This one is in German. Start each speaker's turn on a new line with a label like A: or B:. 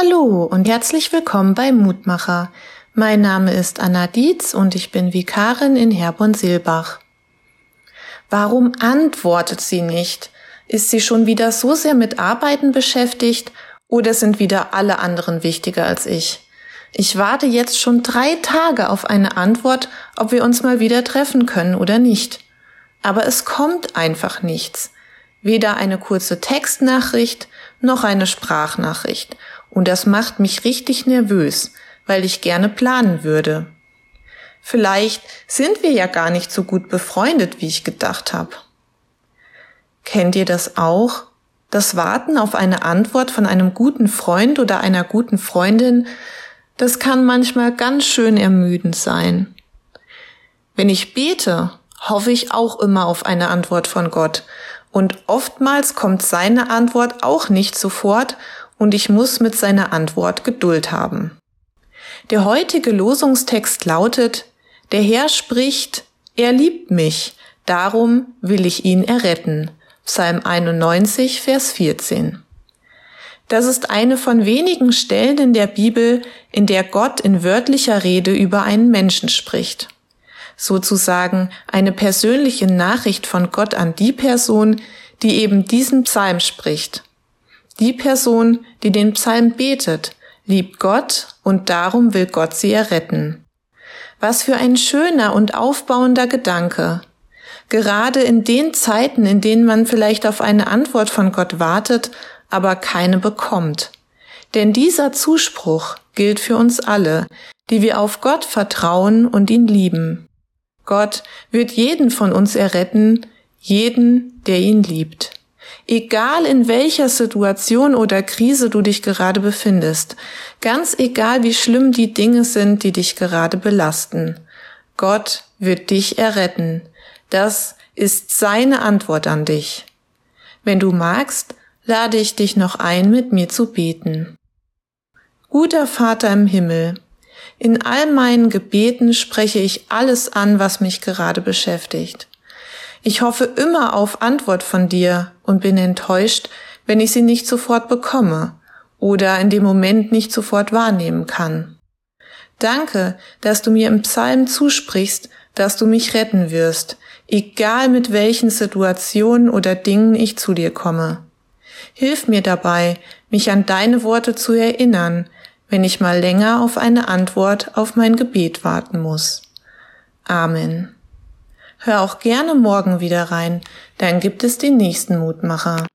A: Hallo und herzlich willkommen bei Mutmacher. Mein Name ist Anna Dietz und ich bin Vikarin in Herborn-Silbach. Warum antwortet sie nicht? Ist sie schon wieder so sehr mit Arbeiten beschäftigt oder sind wieder alle anderen wichtiger als ich? Ich warte jetzt schon drei Tage auf eine Antwort, ob wir uns mal wieder treffen können oder nicht. Aber es kommt einfach nichts. Weder eine kurze Textnachricht noch eine Sprachnachricht. Und das macht mich richtig nervös, weil ich gerne planen würde. Vielleicht sind wir ja gar nicht so gut befreundet, wie ich gedacht habe. Kennt ihr das auch? Das Warten auf eine Antwort von einem guten Freund oder einer guten Freundin, das kann manchmal ganz schön ermüdend sein. Wenn ich bete, hoffe ich auch immer auf eine Antwort von Gott. Und oftmals kommt seine Antwort auch nicht sofort und ich muss mit seiner Antwort Geduld haben. Der heutige Losungstext lautet, der Herr spricht, er liebt mich, darum will ich ihn erretten. Psalm 91, Vers 14. Das ist eine von wenigen Stellen in der Bibel, in der Gott in wörtlicher Rede über einen Menschen spricht. Sozusagen eine persönliche Nachricht von Gott an die Person, die eben diesen Psalm spricht. Die Person, die den Psalm betet, liebt Gott und darum will Gott sie erretten. Was für ein schöner und aufbauender Gedanke. Gerade in den Zeiten, in denen man vielleicht auf eine Antwort von Gott wartet, aber keine bekommt. Denn dieser Zuspruch gilt für uns alle, die wir auf Gott vertrauen und ihn lieben. Gott wird jeden von uns erretten, jeden, der ihn liebt. Egal in welcher Situation oder Krise du dich gerade befindest, ganz egal wie schlimm die Dinge sind, die dich gerade belasten, Gott wird dich erretten. Das ist seine Antwort an dich. Wenn du magst, lade ich dich noch ein, mit mir zu beten. Guter Vater im Himmel, in all meinen Gebeten spreche ich alles an, was mich gerade beschäftigt. Ich hoffe immer auf Antwort von dir und bin enttäuscht, wenn ich sie nicht sofort bekomme oder in dem Moment nicht sofort wahrnehmen kann. Danke, dass du mir im Psalm zusprichst, dass du mich retten wirst, egal mit welchen Situationen oder Dingen ich zu dir komme. Hilf mir dabei, mich an deine Worte zu erinnern, wenn ich mal länger auf eine Antwort auf mein Gebet warten muss. Amen. Hör auch gerne morgen wieder rein, dann gibt es den nächsten Mutmacher.